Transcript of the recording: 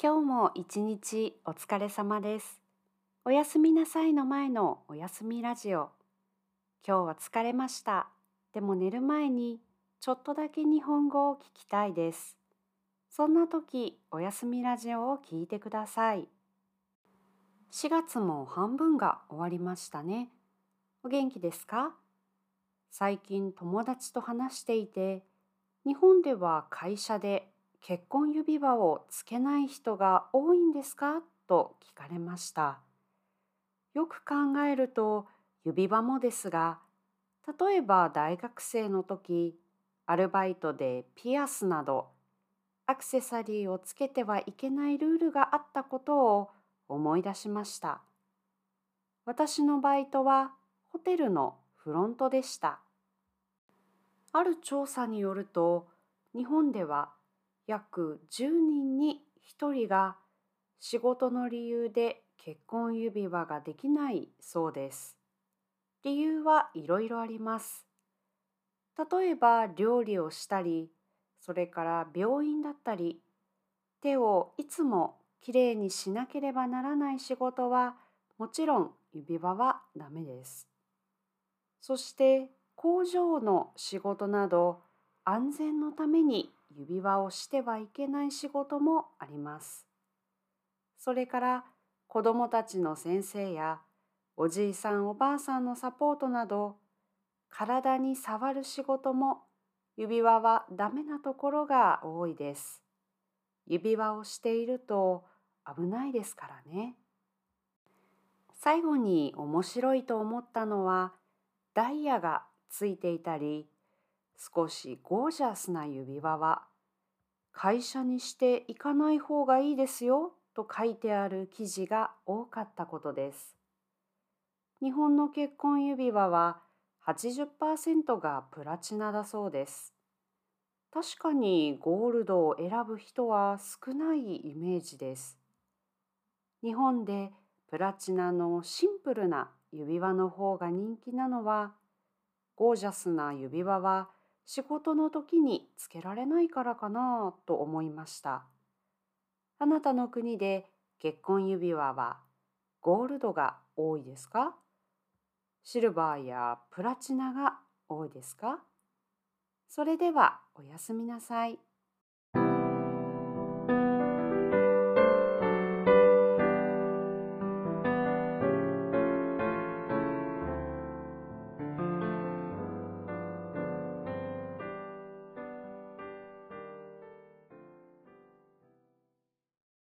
今日も一日お疲れ様です。おやすみなさいの前のおやすみラジオ。今日は疲れました。でも寝る前にちょっとだけ日本語を聞きたいです。そんな時、おやすみラジオを聞いてください。4月も半分が終わりましたね。お元気ですか？最近友達と話していて、日本では会社で結婚指輪をつけない人が多いんですか？と聞かれました。よく考えると指輪もですが、例えば大学生の時、アルバイトでピアスなどアクセサリーをつけてはいけないルールがあったことを思い出しました。私のバイトはホテルのフロントでした。ある調査によると、日本では約10人に1人が仕事の理由で結婚指輪ができないそうです。理由はいろいろあります。例えば料理をしたり、それから病院だったり、手をいつもきれいにしなければならない仕事はもちろん指輪はダメです。そして工場の仕事など安全のために指輪をしてはいけない仕事もあります。それから子どもたちの先生やおじいさんおばあさんのサポートなど体に触る仕事も指輪はダメなところが多いです。指輪をしていると危ないですからね。最後に面白いと思ったのはダイヤがついていたり少しゴージャスな指輪は会社にしていかない方がいいですよと書いてある記事が多かったことです。日本の結婚指輪は80%がプラチナだそうです。確かにゴールドを選ぶ人は少ないイメージです。日本でプラチナのシンプルな指輪の方が人気なのはゴージャスな指輪は仕事の時につけられないからかなと思いました。あなたの国で結婚指輪はゴールドが多いですか？シルバーやプラチナが多いですか？それではおやすみなさい。